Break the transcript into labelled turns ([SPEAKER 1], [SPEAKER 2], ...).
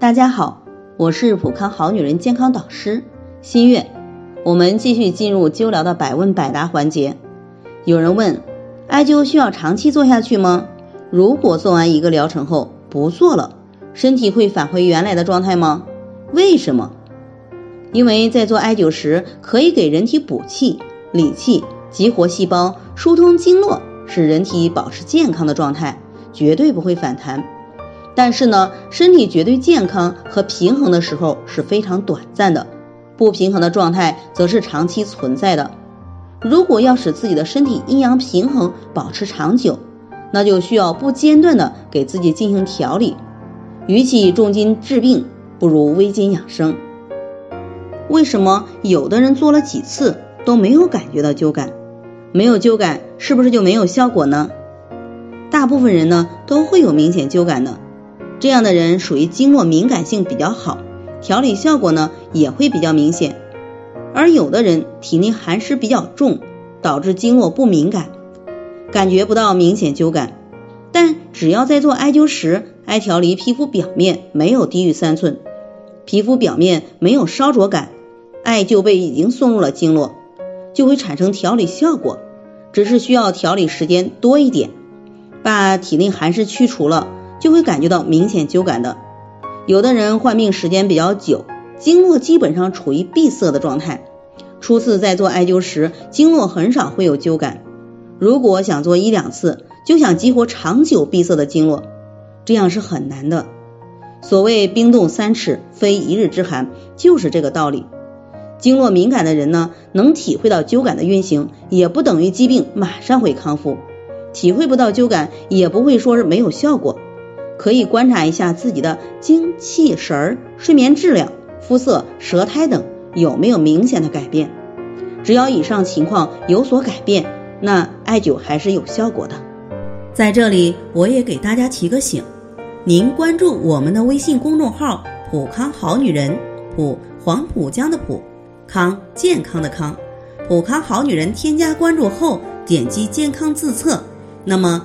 [SPEAKER 1] 大家好，我是普康好女人健康导师新月。我们继续进入灸疗的百问百答环节。有人问，艾灸需要长期做下去吗？如果做完一个疗程后不做了，身体会返回原来的状态吗？为什么？因为在做艾灸时，可以给人体补气、理气、激活细胞、疏通经络，使人体保持健康的状态，绝对不会反弹。但是呢，身体绝对健康和平衡的时候是非常短暂的，不平衡的状态则是长期存在的。如果要使自己的身体阴阳平衡，保持长久，那就需要不间断的给自己进行调理。与其重金治病，不如微金养生。为什么有的人做了几次都没有感觉到灸感？没有灸感是不是就没有效果呢？大部分人呢都会有明显灸感的。这样的人属于经络敏感性比较好，调理效果呢也会比较明显。而有的人体内寒湿比较重，导致经络不敏感，感觉不到明显灸感。但只要在做艾灸时，艾条离皮肤表面没有低于三寸，皮肤表面没有烧灼感，艾灸被已经送入了经络，就会产生调理效果，只是需要调理时间多一点，把体内寒湿去除了。就会感觉到明显灸感的。有的人患病时间比较久，经络基本上处于闭塞的状态，初次在做艾灸时，经络很少会有灸感。如果想做一两次，就想激活长久闭塞的经络，这样是很难的。所谓冰冻三尺，非一日之寒，就是这个道理。经络敏感的人呢，能体会到灸感的运行，也不等于疾病马上会康复；体会不到灸感，也不会说是没有效果。可以观察一下自己的精气神儿、睡眠质量、肤色、舌苔等有没有明显的改变。只要以上情况有所改变，那艾灸还是有效果的。
[SPEAKER 2] 在这里，我也给大家提个醒：您关注我们的微信公众号“普康好女人”，普黄浦江的浦，康健康的康，普康好女人。添加关注后，点击健康自测。那么